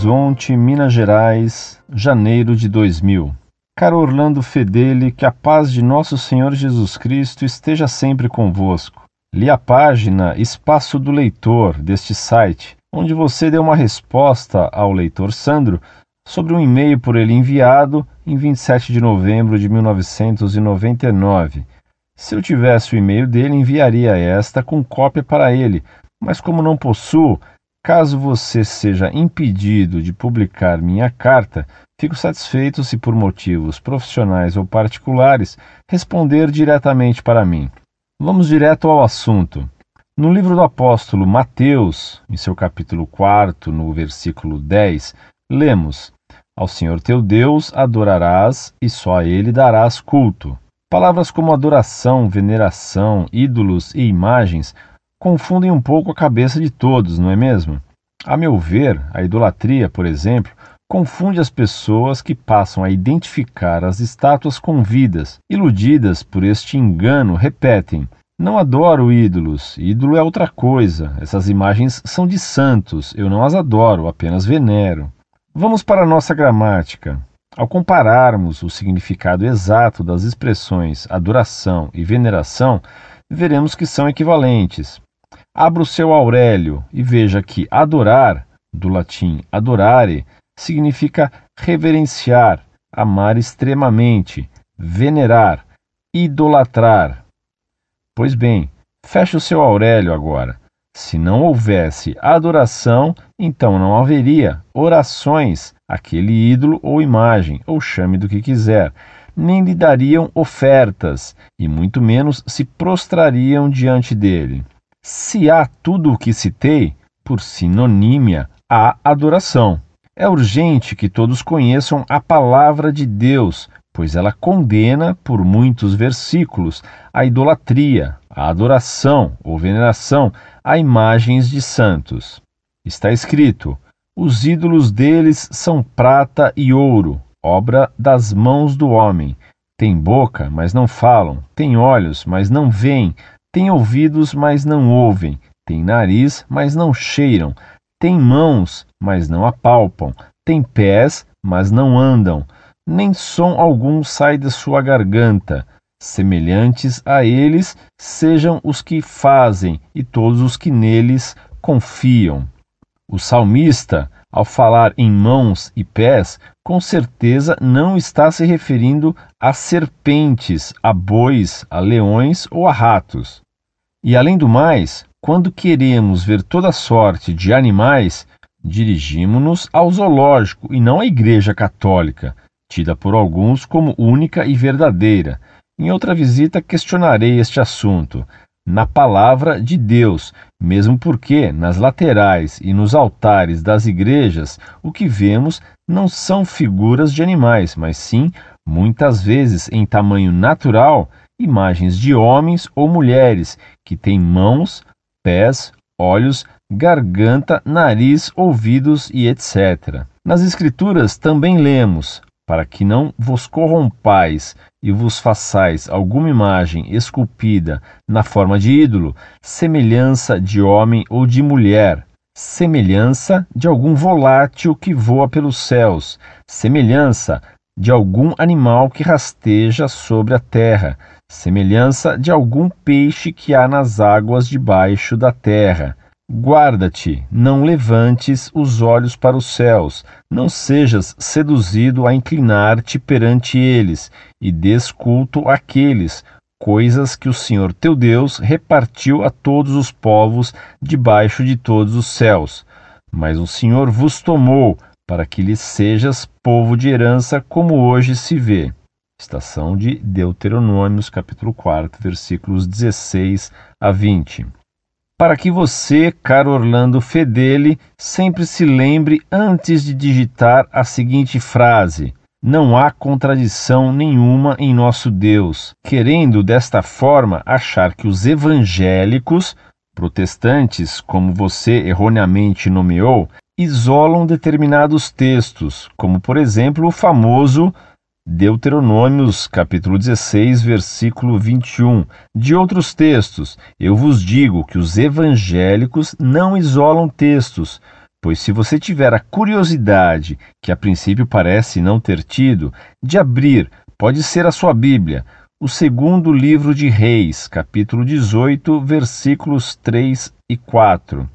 Horizonte, Minas Gerais, janeiro de 2000. Caro Orlando Fedeli, que a paz de nosso Senhor Jesus Cristo esteja sempre convosco. Li a página Espaço do Leitor deste site, onde você deu uma resposta ao leitor Sandro sobre um e-mail por ele enviado em 27 de novembro de 1999. Se eu tivesse o e-mail dele, enviaria esta com cópia para ele, mas como não possuo, caso você seja impedido de publicar minha carta, fico satisfeito se por motivos profissionais ou particulares responder diretamente para mim. Vamos direto ao assunto. No livro do apóstolo Mateus, em seu capítulo 4, no versículo 10, lemos: Ao Senhor teu Deus adorarás e só a ele darás culto. Palavras como adoração, veneração, ídolos e imagens confundem um pouco a cabeça de todos, não é mesmo? A meu ver, a idolatria, por exemplo, confunde as pessoas que passam a identificar as estátuas com vidas. Iludidas por este engano, repetem: Não adoro ídolos, ídolo é outra coisa. Essas imagens são de santos, eu não as adoro, apenas venero. Vamos para a nossa gramática. Ao compararmos o significado exato das expressões adoração e veneração, veremos que são equivalentes. Abra o seu Aurélio e veja que adorar, do latim adorare, significa reverenciar, amar extremamente, venerar, idolatrar. Pois bem, feche o seu Aurélio agora. Se não houvesse adoração, então não haveria orações aquele ídolo ou imagem, ou chame do que quiser, nem lhe dariam ofertas, e muito menos se prostrariam diante dele. Se há tudo o que citei, por sinonímia, há adoração. É urgente que todos conheçam a palavra de Deus, pois ela condena, por muitos versículos, a idolatria, a adoração ou veneração a imagens de santos. Está escrito: os ídolos deles são prata e ouro, obra das mãos do homem. Tem boca, mas não falam, tem olhos, mas não veem, tem ouvidos, mas não ouvem, tem nariz, mas não cheiram, tem mãos, mas não apalpam, tem pés, mas não andam, nem som algum sai da sua garganta. Semelhantes a eles sejam os que fazem e todos os que neles confiam. O salmista, ao falar em mãos e pés, com certeza não está se referindo a serpentes, a bois, a leões ou a ratos. E além do mais, quando queremos ver toda sorte de animais, dirigimos-nos ao zoológico e não à Igreja Católica, tida por alguns como única e verdadeira. Em outra visita questionarei este assunto, na palavra de Deus, mesmo porque nas laterais e nos altares das igrejas o que vemos não são figuras de animais, mas sim, muitas vezes em tamanho natural, imagens de homens ou mulheres que têm mãos, pés, olhos, garganta, nariz, ouvidos e etc. Nas Escrituras também lemos: para que não vos corrompais e vos façais alguma imagem esculpida na forma de ídolo, semelhança de homem ou de mulher, semelhança de algum volátil que voa pelos céus, semelhança de algum animal que rasteja sobre a terra, semelhança de algum peixe que há nas águas debaixo da terra, Guarda-te, não levantes os olhos para os céus, não sejas seduzido a inclinar-te perante eles, e desculto àqueles, coisas que o Senhor teu Deus repartiu a todos os povos debaixo de todos os céus. Mas o Senhor vos tomou, para que lhe sejas povo de herança, como hoje se vê. Estação de Deuteronômios, capítulo 4, versículos 16 a 20 para que você, caro Orlando Fedeli, sempre se lembre antes de digitar a seguinte frase: Não há contradição nenhuma em nosso Deus, querendo desta forma achar que os evangélicos, protestantes, como você erroneamente nomeou, isolam determinados textos, como por exemplo o famoso Deuteronômios, capítulo 16, versículo 21. De outros textos, eu vos digo que os evangélicos não isolam textos, Pois se você tiver a curiosidade, que a princípio parece não ter tido, de abrir, pode ser a sua Bíblia, o segundo livro de Reis, capítulo 18, versículos 3 e 4.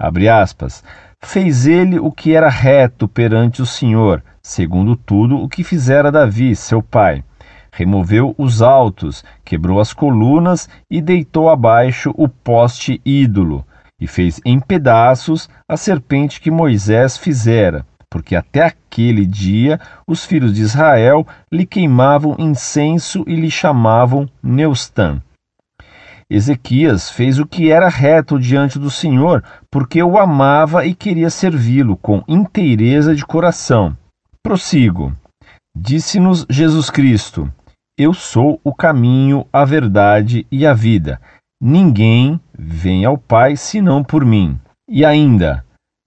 Abre aspas. Fez ele o que era reto perante o Senhor, segundo tudo o que fizera Davi, seu pai. Removeu os altos, quebrou as colunas e deitou abaixo o poste ídolo e fez em pedaços a serpente que Moisés fizera, porque até aquele dia os filhos de Israel lhe queimavam incenso e lhe chamavam Neustã. Ezequias fez o que era reto diante do Senhor, porque o amava e queria servi-lo com inteireza de coração. Prossigo. Disse-nos Jesus Cristo: Eu sou o caminho, a verdade e a vida. Ninguém vem ao Pai senão por mim. E ainda,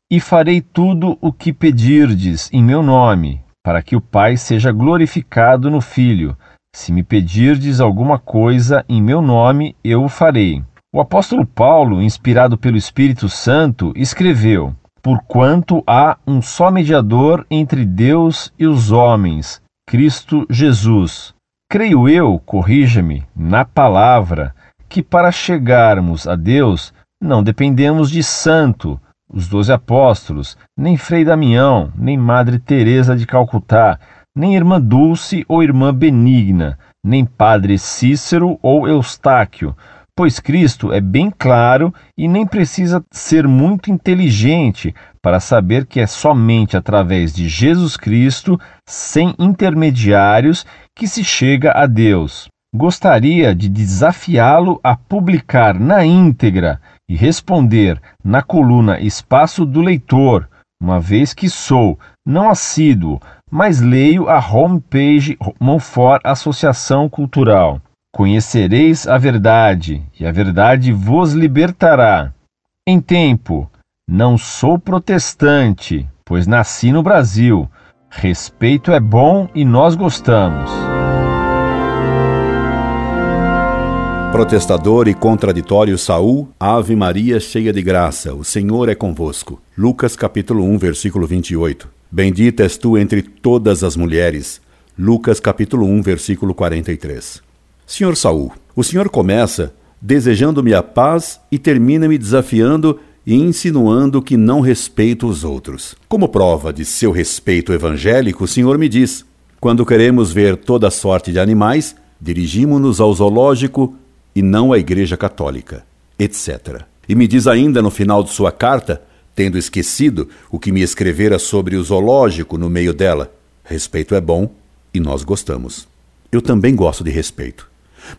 e farei tudo o que pedirdes em meu nome, para que o Pai seja glorificado no Filho. Se me pedirdes alguma coisa em meu nome, eu o farei. O apóstolo Paulo, inspirado pelo Espírito Santo, escreveu: Porquanto há um só mediador entre Deus e os homens, Cristo Jesus. Creio eu, corrija-me, na palavra que para chegarmos a Deus não dependemos de santo, os doze apóstolos, nem Frei Damião, nem Madre Teresa de Calcutá, nem Irmã Dulce ou Irmã Benigna, nem Padre Cícero ou Eustáquio, pois Cristo é bem claro e nem precisa ser muito inteligente para saber que é somente através de Jesus Cristo, sem intermediários, que se chega a Deus gostaria de desafiá-lo a publicar na íntegra e responder na coluna Espaço do Leitor, uma vez que sou não assíduo, mas leio a homepage Monfort Associação Cultural. Conhecereis a verdade, e a verdade vos libertará. Em tempo, não sou protestante, pois nasci no Brasil. Respeito é bom e nós gostamos. Protestador e contraditório Saul, Ave Maria cheia de graça, o Senhor é convosco. Lucas capítulo 1, versículo 28. Bendita és tu entre todas as mulheres. Lucas capítulo 1, versículo 43. Senhor Saul, o Senhor começa desejando-me a paz e termina me desafiando e insinuando que não respeito os outros. Como prova de seu respeito evangélico, o Senhor me diz: quando queremos ver toda sorte de animais, dirigimos-nos ao zoológico e não a Igreja Católica, etc. E me diz ainda no final de sua carta, tendo esquecido o que me escrevera sobre o zoológico no meio dela: respeito é bom e nós gostamos. Eu também gosto de respeito,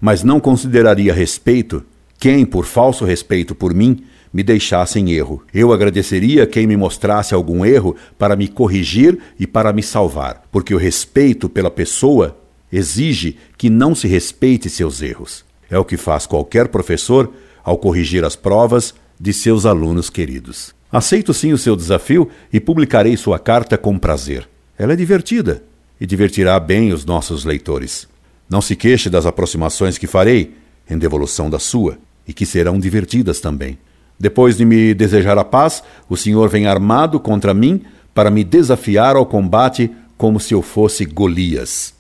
mas não consideraria respeito quem, por falso respeito por mim, me deixasse em erro. Eu agradeceria quem me mostrasse algum erro para me corrigir e para me salvar, porque o respeito pela pessoa exige que não se respeite seus erros. É o que faz qualquer professor ao corrigir as provas de seus alunos queridos. Aceito sim o seu desafio e publicarei sua carta com prazer. Ela é divertida e divertirá bem os nossos leitores. Não se queixe das aproximações que farei, em devolução da sua, e que serão divertidas também. Depois de me desejar a paz, o Senhor vem armado contra mim para me desafiar ao combate como se eu fosse Golias.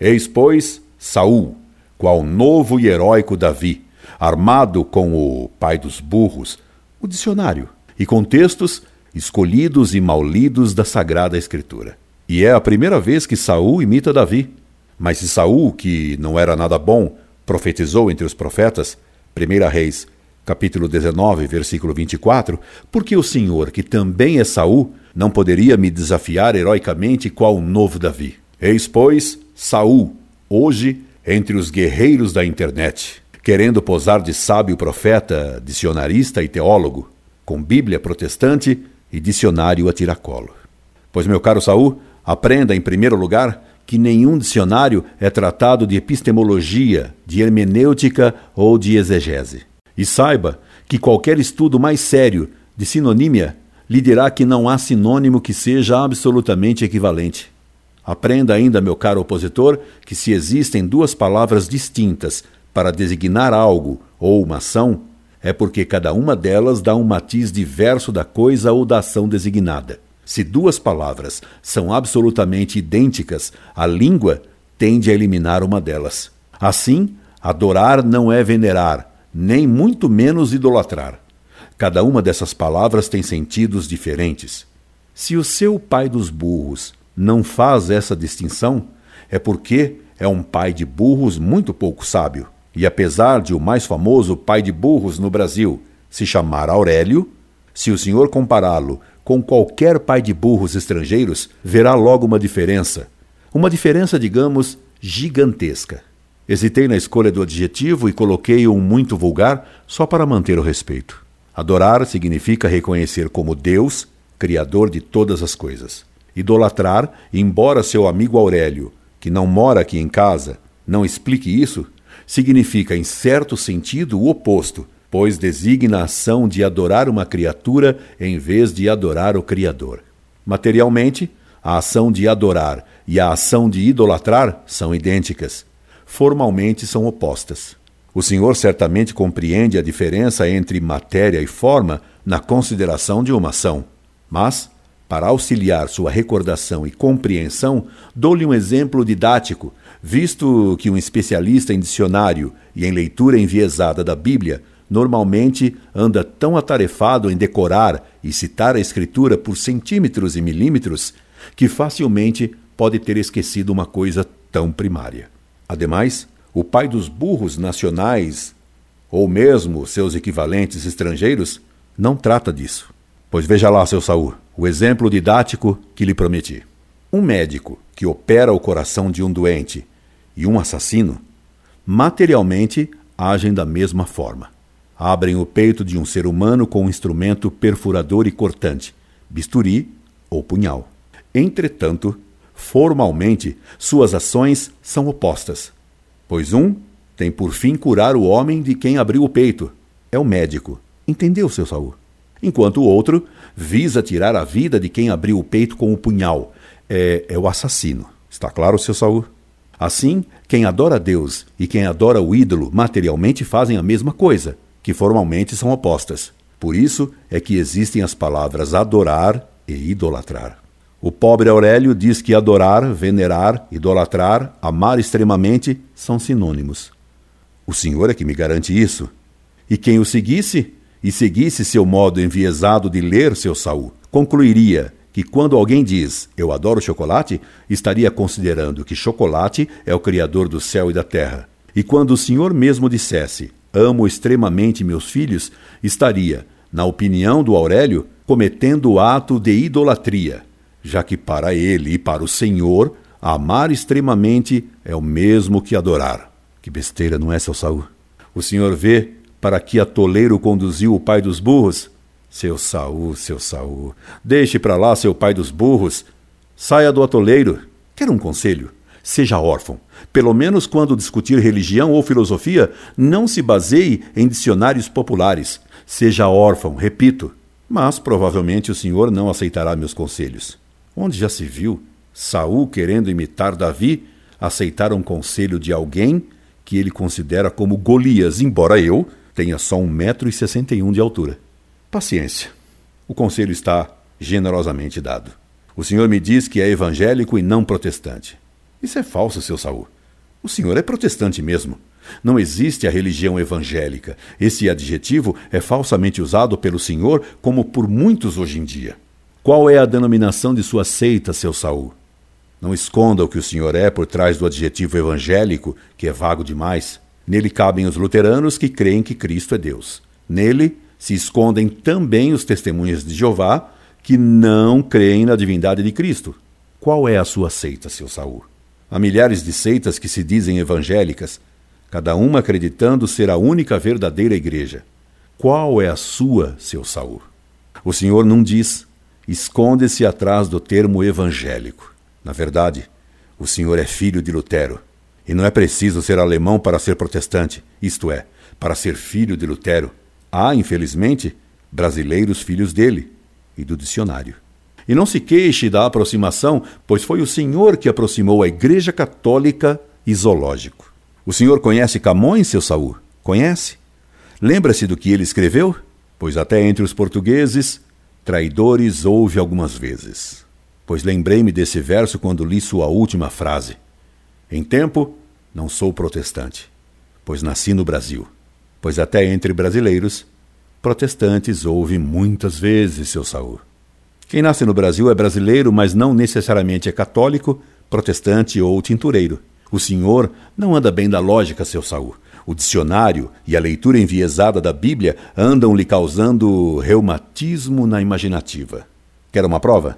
Eis, pois, Saul, qual novo e heróico Davi, armado com o pai dos burros, o dicionário, e com textos escolhidos e mal lidos da Sagrada Escritura. E é a primeira vez que Saul imita Davi. Mas se Saul, que não era nada bom, profetizou entre os profetas, 1 Reis, capítulo 19, versículo 24, porque o Senhor, que também é Saul, não poderia me desafiar heroicamente qual novo Davi. Eis, pois, Saul, hoje entre os guerreiros da internet, querendo posar de sábio profeta, dicionarista e teólogo, com Bíblia protestante e dicionário a tiracolo. Pois, meu caro Saul, aprenda em primeiro lugar que nenhum dicionário é tratado de epistemologia, de hermenêutica ou de exegese. E saiba que qualquer estudo mais sério de sinonímia lhe dirá que não há sinônimo que seja absolutamente equivalente. Aprenda ainda, meu caro opositor, que se existem duas palavras distintas para designar algo ou uma ação, é porque cada uma delas dá um matiz diverso da coisa ou da ação designada. Se duas palavras são absolutamente idênticas, a língua tende a eliminar uma delas. Assim, adorar não é venerar, nem muito menos idolatrar. Cada uma dessas palavras tem sentidos diferentes. Se o seu pai dos burros não faz essa distinção, é porque é um pai de burros muito pouco sábio. E apesar de o mais famoso pai de burros no Brasil se chamar Aurélio, se o senhor compará-lo com qualquer pai de burros estrangeiros, verá logo uma diferença. Uma diferença, digamos, gigantesca. Hesitei na escolha do adjetivo e coloquei um muito vulgar só para manter o respeito. Adorar significa reconhecer como Deus, Criador de todas as coisas. Idolatrar, embora seu amigo Aurélio, que não mora aqui em casa, não explique isso, significa, em certo sentido, o oposto, pois designa a ação de adorar uma criatura em vez de adorar o Criador. Materialmente, a ação de adorar e a ação de idolatrar são idênticas. Formalmente são opostas. O Senhor certamente compreende a diferença entre matéria e forma na consideração de uma ação. Mas, para auxiliar sua recordação e compreensão, dou-lhe um exemplo didático visto que um especialista em dicionário e em leitura enviesada da Bíblia normalmente anda tão atarefado em decorar e citar a Escritura por centímetros e milímetros que facilmente pode ter esquecido uma coisa tão primária. Ademais, o pai dos burros nacionais, ou mesmo seus equivalentes estrangeiros, não trata disso. Pois veja lá, seu Saul, o exemplo didático que lhe prometi. Um médico que opera o coração de um doente e um assassino, materialmente agem da mesma forma. Abrem o peito de um ser humano com um instrumento perfurador e cortante, bisturi ou punhal. Entretanto, formalmente, suas ações são opostas, pois um tem por fim curar o homem de quem abriu o peito, é o médico. Entendeu, seu Saul? Enquanto o outro visa tirar a vida de quem abriu o peito com o punhal, é, é o assassino. Está claro, seu Saul? Assim, quem adora Deus e quem adora o ídolo materialmente fazem a mesma coisa, que formalmente são opostas. Por isso é que existem as palavras adorar e idolatrar. O pobre Aurélio diz que adorar, venerar, idolatrar, amar extremamente são sinônimos. O Senhor é que me garante isso. E quem o seguisse, e seguisse seu modo enviesado de ler seu Saul, concluiria que quando alguém diz eu adoro chocolate, estaria considerando que chocolate é o Criador do céu e da terra. E quando o Senhor mesmo dissesse amo extremamente meus filhos, estaria, na opinião do Aurélio, cometendo o ato de idolatria, já que para ele e para o Senhor, amar extremamente é o mesmo que adorar. Que besteira, não é, seu Saul? O senhor vê para que atoleiro conduziu o pai dos burros? Seu Saul, seu Saul, deixe para lá seu pai dos burros. Saia do atoleiro. Quer um conselho? Seja órfão. Pelo menos quando discutir religião ou filosofia, não se baseie em dicionários populares. Seja órfão, repito. Mas provavelmente o senhor não aceitará meus conselhos. Onde já se viu Saul querendo imitar Davi, aceitar um conselho de alguém que ele considera como Golias, embora eu tenha só um metro e sessenta e um de altura. Paciência. O conselho está generosamente dado. O senhor me diz que é evangélico e não protestante. Isso é falso, seu Saul. O senhor é protestante mesmo. Não existe a religião evangélica. Esse adjetivo é falsamente usado pelo senhor como por muitos hoje em dia. Qual é a denominação de sua seita, seu Saul? Não esconda o que o senhor é por trás do adjetivo evangélico, que é vago demais. Nele cabem os luteranos que creem que Cristo é Deus. Nele se escondem também os testemunhas de Jeová que não creem na divindade de Cristo. Qual é a sua seita, seu Saul? Há milhares de seitas que se dizem evangélicas, cada uma acreditando ser a única verdadeira igreja. Qual é a sua, seu Saul? O Senhor não diz, esconde-se atrás do termo evangélico. Na verdade, o Senhor é filho de Lutero. E não é preciso ser alemão para ser protestante, isto é, para ser filho de Lutero. Há, infelizmente, brasileiros filhos dele e do dicionário. E não se queixe da aproximação, pois foi o Senhor que aproximou a Igreja Católica e zoológico. O senhor conhece Camões, seu Saul? Conhece? Lembra-se do que ele escreveu? Pois até entre os portugueses, traidores houve algumas vezes. Pois lembrei-me desse verso quando li sua última frase. Em tempo, não sou protestante, pois nasci no Brasil. Pois até entre brasileiros, protestantes houve muitas vezes, seu Saul. Quem nasce no Brasil é brasileiro, mas não necessariamente é católico, protestante ou tintureiro. O senhor não anda bem da lógica, seu Saul. O dicionário e a leitura enviesada da Bíblia andam lhe causando reumatismo na imaginativa. Quer uma prova?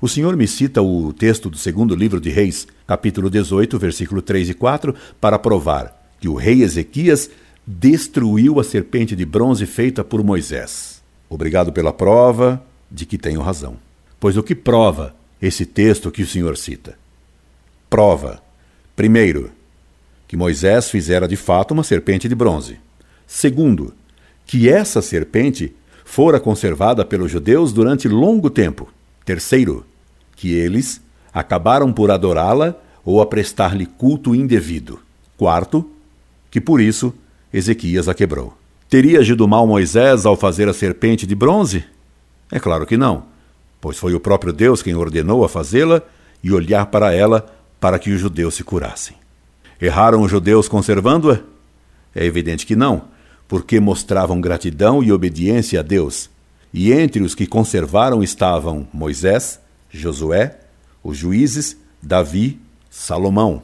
O senhor me cita o texto do segundo livro de Reis, capítulo 18, versículo 3 e 4, para provar que o rei Ezequias destruiu a serpente de bronze feita por Moisés. Obrigado pela prova de que tenho razão. Pois o que prova esse texto que o senhor cita? Prova, primeiro, que Moisés fizera de fato uma serpente de bronze. Segundo, que essa serpente fora conservada pelos judeus durante longo tempo. Terceiro, que eles acabaram por adorá-la ou a prestar-lhe culto indevido. Quarto, que por isso Ezequias a quebrou. Teria agido mal Moisés ao fazer a serpente de bronze? É claro que não, pois foi o próprio Deus quem ordenou a fazê-la e olhar para ela para que os judeus se curassem. Erraram os judeus conservando-a? É evidente que não, porque mostravam gratidão e obediência a Deus. E entre os que conservaram estavam Moisés, Josué, os juízes, Davi, Salomão.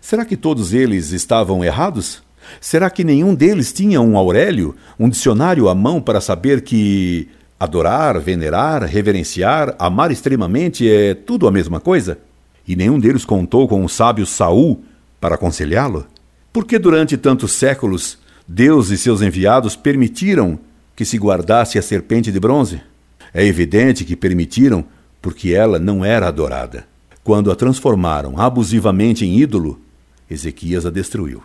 Será que todos eles estavam errados? Será que nenhum deles tinha um Aurélio, um dicionário à mão para saber que adorar, venerar, reverenciar, amar extremamente é tudo a mesma coisa? E nenhum deles contou com o sábio Saul, para aconselhá-lo? Por que durante tantos séculos Deus e seus enviados permitiram que se guardasse a serpente de bronze? É evidente que permitiram porque ela não era adorada. Quando a transformaram abusivamente em ídolo, Ezequias a destruiu.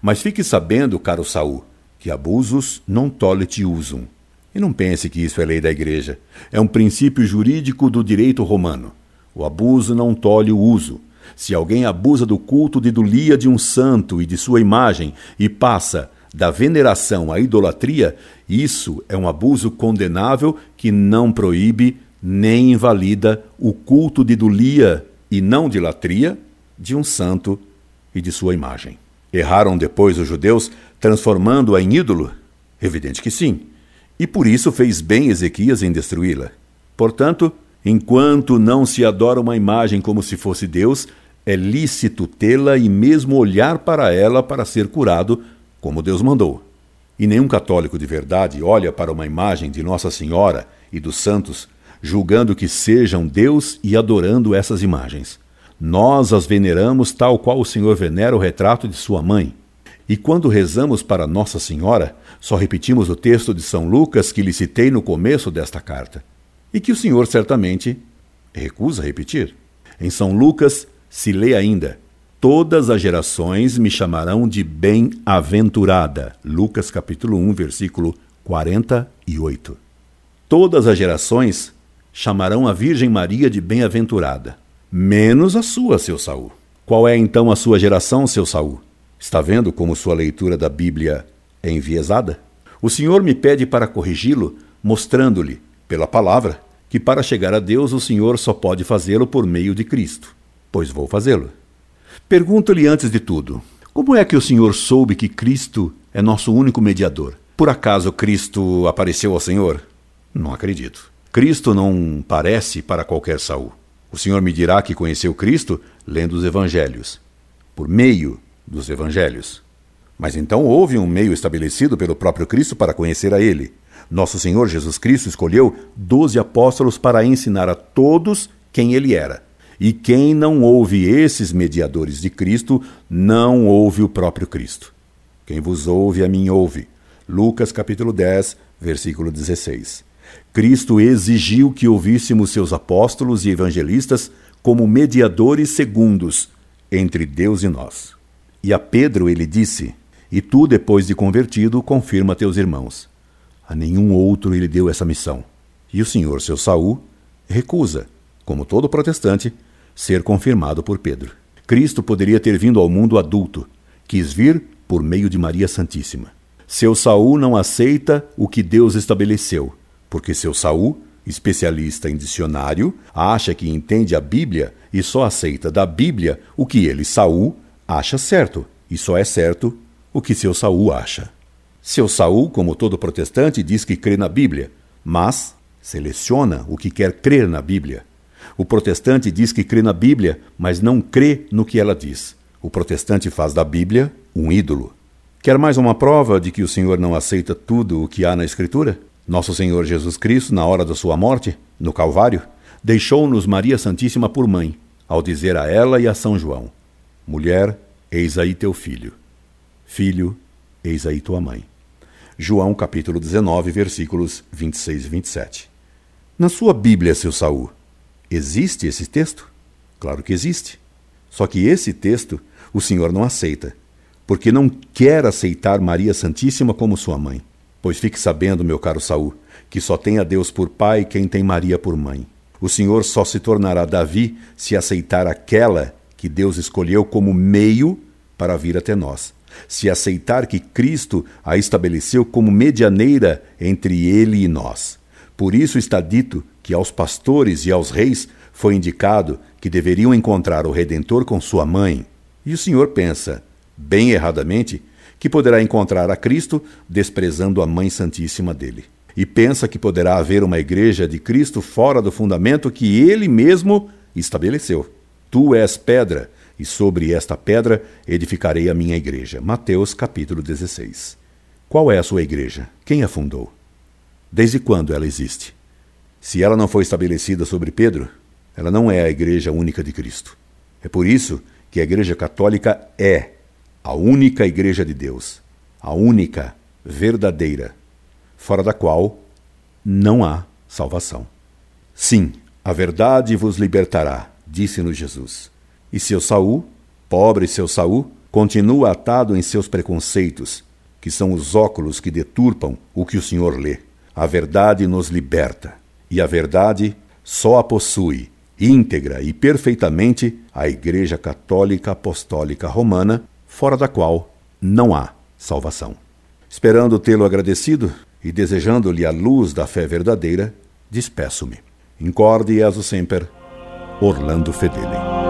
Mas fique sabendo, caro Saul, que abusos non tollete usum. E não pense que isso é lei da igreja. É um princípio jurídico do direito romano. O abuso não tolhe o uso. Se alguém abusa do culto de idolia de um santo e de sua imagem e passa da veneração à idolatria, isso é um abuso condenável que não proíbe nem invalida o culto de idolia e não de latria de um santo e de sua imagem. Erraram depois os judeus, transformando-a em ídolo? Evidente que sim. E por isso fez bem Ezequias em destruí-la. Portanto, enquanto não se adora uma imagem como se fosse Deus, é lícito tê-la e mesmo olhar para ela para ser curado, como Deus mandou. E nenhum católico de verdade olha para uma imagem de Nossa Senhora e dos santos, julgando que sejam Deus e adorando essas imagens. Nós as veneramos tal qual o Senhor venera o retrato de sua mãe. E quando rezamos para Nossa Senhora, só repetimos o texto de São Lucas que lhe citei no começo desta carta, e que o Senhor certamente recusa repetir. Em São Lucas, se lê ainda: Todas as gerações me chamarão de bem-aventurada. Lucas capítulo 1, versículo 48. Todas as gerações chamarão a Virgem Maria de bem-aventurada, menos a sua, seu Saul. Qual é então a sua geração, seu Saul? Está vendo como sua leitura da Bíblia é enviesada? O Senhor me pede para corrigi-lo, mostrando-lhe, pela palavra, que para chegar a Deus o Senhor só pode fazê-lo por meio de Cristo pois vou fazê-lo. Pergunto-lhe antes de tudo: como é que o senhor soube que Cristo é nosso único mediador? Por acaso Cristo apareceu ao Senhor? Não acredito. Cristo não parece para qualquer Saul. O senhor me dirá que conheceu Cristo lendo os evangelhos, por meio dos evangelhos. Mas então houve um meio estabelecido pelo próprio Cristo para conhecer a ele. Nosso Senhor Jesus Cristo escolheu doze apóstolos para ensinar a todos quem ele era. E quem não ouve esses mediadores de Cristo, não ouve o próprio Cristo. Quem vos ouve, a mim ouve. Lucas capítulo 10, versículo 16. Cristo exigiu que ouvíssemos seus apóstolos e evangelistas como mediadores segundos entre Deus e nós. E a Pedro ele disse: E tu, depois de convertido, confirma teus irmãos. A nenhum outro ele deu essa missão. E o senhor, seu Saul, recusa, como todo protestante, ser confirmado por Pedro. Cristo poderia ter vindo ao mundo adulto, quis vir por meio de Maria Santíssima. Seu Saul não aceita o que Deus estabeleceu, porque seu Saul, especialista em dicionário, acha que entende a Bíblia e só aceita da Bíblia o que ele, Saul, acha certo, e só é certo o que seu Saul acha. Seu Saul, como todo protestante, diz que crê na Bíblia, mas seleciona o que quer crer na Bíblia. O protestante diz que crê na Bíblia, mas não crê no que ela diz. O protestante faz da Bíblia um ídolo. Quer mais uma prova de que o Senhor não aceita tudo o que há na Escritura? Nosso Senhor Jesus Cristo, na hora da sua morte, no Calvário, deixou-nos Maria Santíssima por mãe, ao dizer a ela e a São João: Mulher, eis aí teu filho. Filho, eis aí tua mãe. João capítulo 19, versículos 26 e 27. Na sua Bíblia, seu Saul, existe esse texto? Claro que existe. Só que esse texto o Senhor não aceita, porque não quer aceitar Maria Santíssima como sua mãe. Pois fique sabendo, meu caro Saul, que só tem a Deus por pai quem tem Maria por mãe. O Senhor só se tornará Davi se aceitar aquela que Deus escolheu como meio para vir até nós. Se aceitar que Cristo a estabeleceu como medianeira entre ele e nós. Por isso está dito que aos pastores e aos reis foi indicado que deveriam encontrar o Redentor com sua mãe. E o Senhor pensa, bem erradamente, que poderá encontrar a Cristo desprezando a Mãe Santíssima dele. E pensa que poderá haver uma igreja de Cristo fora do fundamento que ele mesmo estabeleceu. Tu és pedra, e sobre esta pedra edificarei a minha igreja. Mateus capítulo 16. Qual é a sua igreja? Quem a fundou? Desde quando ela existe? Se ela não foi estabelecida sobre Pedro, ela não é a igreja única de Cristo. É por isso que a igreja católica é a única igreja de Deus, a única, verdadeira, fora da qual não há salvação. Sim, a verdade vos libertará, disse-nos Jesus. E seu Saul, pobre seu Saul, continua atado em seus preconceitos, que são os óculos que deturpam o que o Senhor lê. A verdade nos liberta, e a verdade só a possui íntegra e perfeitamente a Igreja Católica Apostólica Romana, fora da qual não há salvação. Esperando tê-lo agradecido e desejando-lhe a luz da fé verdadeira, despeço-me. Incorde e aso sempre, Orlando Fedeli.